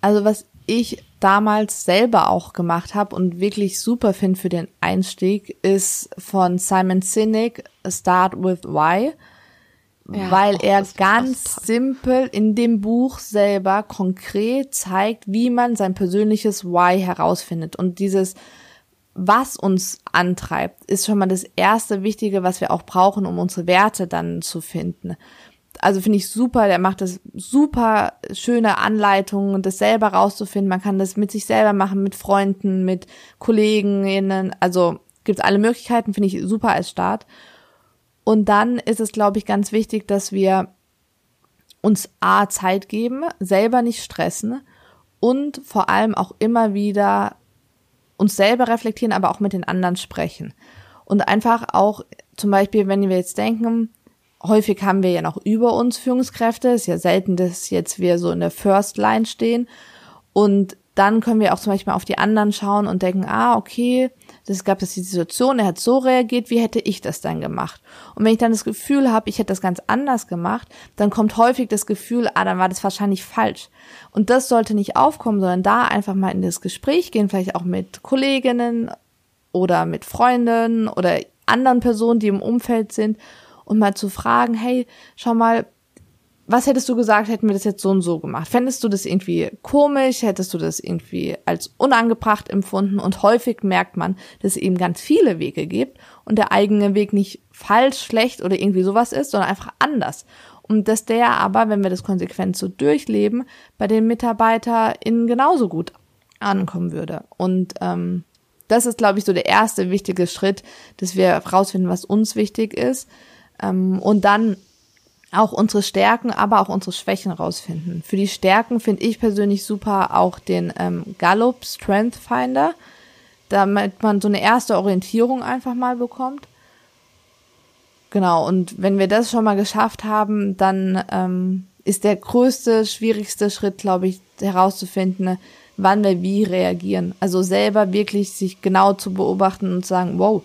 Also was ich damals selber auch gemacht habe und wirklich super finde für den Einstieg, ist von Simon Sinek Start with Why. Ja, weil er ganz simpel in dem Buch selber konkret zeigt, wie man sein persönliches Why herausfindet. Und dieses, was uns antreibt, ist schon mal das erste Wichtige, was wir auch brauchen, um unsere Werte dann zu finden also finde ich super, der macht das super schöne Anleitungen, das selber rauszufinden. Man kann das mit sich selber machen, mit Freunden, mit Kolleginnen. Also gibt es alle Möglichkeiten, finde ich super als Start. Und dann ist es, glaube ich, ganz wichtig, dass wir uns A Zeit geben, selber nicht stressen und vor allem auch immer wieder uns selber reflektieren, aber auch mit den anderen sprechen. Und einfach auch zum Beispiel, wenn wir jetzt denken, häufig haben wir ja noch über uns Führungskräfte. Ist ja selten, dass jetzt wir so in der First Line stehen. Und dann können wir auch zum Beispiel auf die anderen schauen und denken, ah, okay, das gab es die Situation, er hat so reagiert, wie hätte ich das dann gemacht? Und wenn ich dann das Gefühl habe, ich hätte das ganz anders gemacht, dann kommt häufig das Gefühl, ah, dann war das wahrscheinlich falsch. Und das sollte nicht aufkommen, sondern da einfach mal in das Gespräch gehen, vielleicht auch mit Kolleginnen oder mit Freunden oder anderen Personen, die im Umfeld sind und mal zu fragen, hey, schau mal, was hättest du gesagt, hätten wir das jetzt so und so gemacht? Fändest du das irgendwie komisch? Hättest du das irgendwie als unangebracht empfunden? Und häufig merkt man, dass es eben ganz viele Wege gibt und der eigene Weg nicht falsch, schlecht oder irgendwie sowas ist, sondern einfach anders. Und dass der aber, wenn wir das konsequent so durchleben, bei den MitarbeiterInnen genauso gut ankommen würde. Und ähm, das ist, glaube ich, so der erste wichtige Schritt, dass wir herausfinden, was uns wichtig ist. Ähm, und dann auch unsere Stärken, aber auch unsere Schwächen rausfinden. Für die Stärken finde ich persönlich super auch den ähm, Gallup Strength Finder, damit man so eine erste Orientierung einfach mal bekommt. Genau, und wenn wir das schon mal geschafft haben, dann ähm, ist der größte, schwierigste Schritt, glaube ich, herauszufinden, wann wir wie reagieren. Also selber wirklich sich genau zu beobachten und sagen, wow,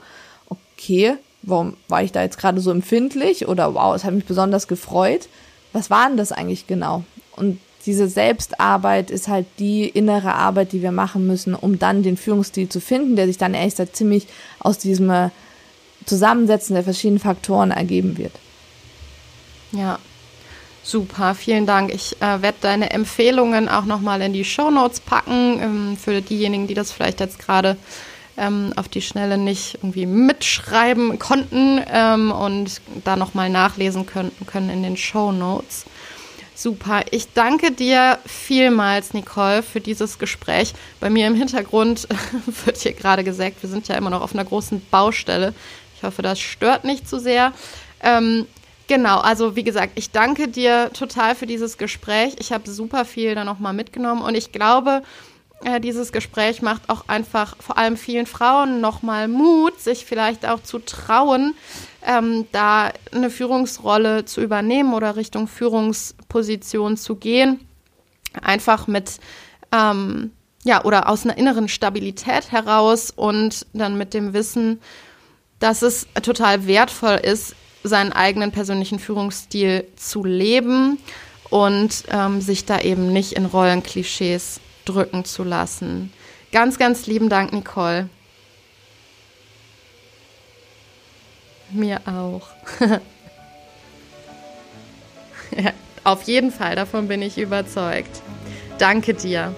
okay, warum war ich da jetzt gerade so empfindlich oder wow, es hat mich besonders gefreut. Was war denn das eigentlich genau? Und diese Selbstarbeit ist halt die innere Arbeit, die wir machen müssen, um dann den Führungsstil zu finden, der sich dann ehrlich gesagt ziemlich aus diesem äh, Zusammensetzen der verschiedenen Faktoren ergeben wird. Ja, super, vielen Dank. Ich äh, werde deine Empfehlungen auch nochmal in die Show Notes packen, ähm, für diejenigen, die das vielleicht jetzt gerade ähm, auf die Schnelle nicht irgendwie mitschreiben konnten ähm, und da nochmal nachlesen können, können in den Show Notes. Super. Ich danke dir vielmals, Nicole, für dieses Gespräch. Bei mir im Hintergrund wird hier gerade gesagt, wir sind ja immer noch auf einer großen Baustelle. Ich hoffe, das stört nicht zu sehr. Ähm, genau, also wie gesagt, ich danke dir total für dieses Gespräch. Ich habe super viel da nochmal mitgenommen und ich glaube, äh, dieses Gespräch macht auch einfach vor allem vielen Frauen nochmal Mut, sich vielleicht auch zu trauen, ähm, da eine Führungsrolle zu übernehmen oder Richtung Führungsposition zu gehen. Einfach mit, ähm, ja, oder aus einer inneren Stabilität heraus und dann mit dem Wissen, dass es total wertvoll ist, seinen eigenen persönlichen Führungsstil zu leben und ähm, sich da eben nicht in Rollenklischees drücken zu lassen. Ganz, ganz lieben Dank, Nicole. Mir auch. ja, auf jeden Fall, davon bin ich überzeugt. Danke dir.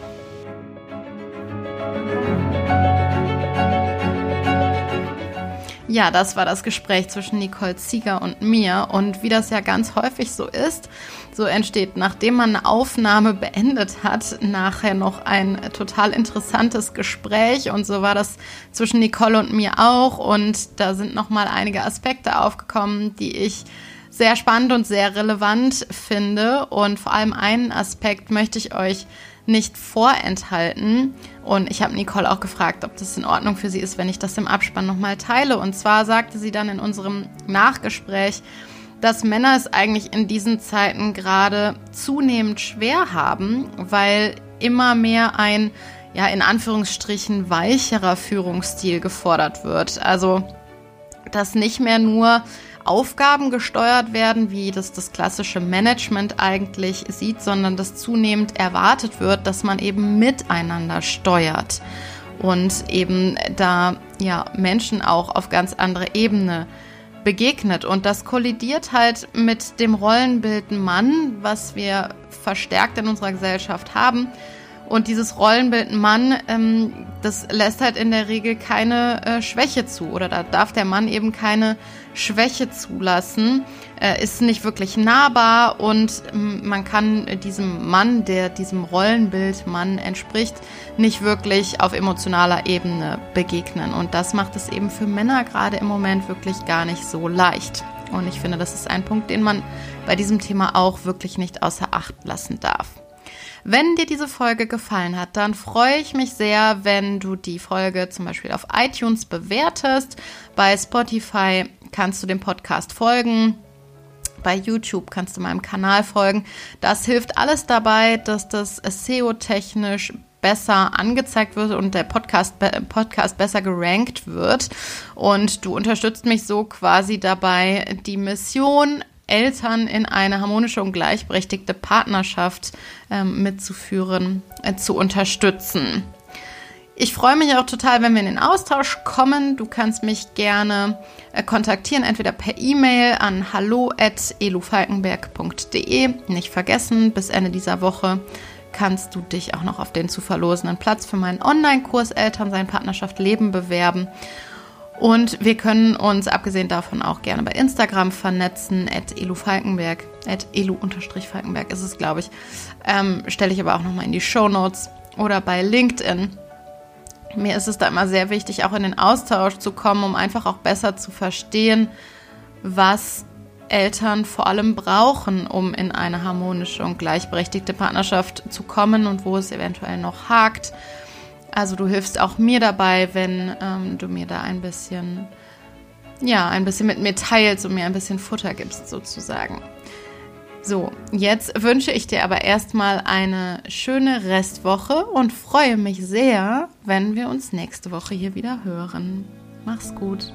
Ja, das war das Gespräch zwischen Nicole Zieger und mir. Und wie das ja ganz häufig so ist, so entsteht, nachdem man eine Aufnahme beendet hat, nachher noch ein total interessantes Gespräch. Und so war das zwischen Nicole und mir auch. Und da sind nochmal einige Aspekte aufgekommen, die ich sehr spannend und sehr relevant finde. Und vor allem einen Aspekt möchte ich euch nicht vorenthalten. Und ich habe Nicole auch gefragt, ob das in Ordnung für sie ist, wenn ich das im Abspann nochmal teile. Und zwar sagte sie dann in unserem Nachgespräch, dass Männer es eigentlich in diesen Zeiten gerade zunehmend schwer haben, weil immer mehr ein, ja, in Anführungsstrichen weicherer Führungsstil gefordert wird. Also, dass nicht mehr nur Aufgaben gesteuert werden, wie das das klassische Management eigentlich sieht, sondern dass zunehmend erwartet wird, dass man eben miteinander steuert und eben da ja Menschen auch auf ganz andere Ebene begegnet. Und das kollidiert halt mit dem Rollenbild Mann, was wir verstärkt in unserer Gesellschaft haben und dieses Rollenbild Mann, ähm, das lässt halt in der Regel keine äh, Schwäche zu oder da darf der Mann eben keine Schwäche zulassen, äh, ist nicht wirklich nahbar und ähm, man kann diesem Mann, der diesem Rollenbild Mann entspricht, nicht wirklich auf emotionaler Ebene begegnen. Und das macht es eben für Männer gerade im Moment wirklich gar nicht so leicht. Und ich finde, das ist ein Punkt, den man bei diesem Thema auch wirklich nicht außer Acht lassen darf. Wenn dir diese Folge gefallen hat, dann freue ich mich sehr, wenn du die Folge zum Beispiel auf iTunes bewertest. Bei Spotify kannst du dem Podcast folgen. Bei YouTube kannst du meinem Kanal folgen. Das hilft alles dabei, dass das SEO-technisch besser angezeigt wird und der Podcast, Podcast besser gerankt wird. Und du unterstützt mich so quasi dabei, die Mission Eltern in eine harmonische und gleichberechtigte Partnerschaft ähm, mitzuführen, äh, zu unterstützen. Ich freue mich auch total, wenn wir in den Austausch kommen. Du kannst mich gerne äh, kontaktieren, entweder per E-Mail an hallo.elufalkenberg.de. Nicht vergessen, bis Ende dieser Woche kannst du dich auch noch auf den zu verlosenen Platz für meinen Online-Kurs Eltern sein Partnerschaft Leben bewerben. Und wir können uns abgesehen davon auch gerne bei Instagram vernetzen, at elufalkenberg, at elu-falkenberg ist es, glaube ich. Ähm, Stelle ich aber auch nochmal in die Show Notes oder bei LinkedIn. mir ist es da immer sehr wichtig, auch in den Austausch zu kommen, um einfach auch besser zu verstehen, was Eltern vor allem brauchen, um in eine harmonische und gleichberechtigte Partnerschaft zu kommen und wo es eventuell noch hakt. Also du hilfst auch mir dabei, wenn ähm, du mir da ein bisschen, ja, ein bisschen mit mir teilst und mir ein bisschen Futter gibst sozusagen. So, jetzt wünsche ich dir aber erstmal eine schöne Restwoche und freue mich sehr, wenn wir uns nächste Woche hier wieder hören. Mach's gut.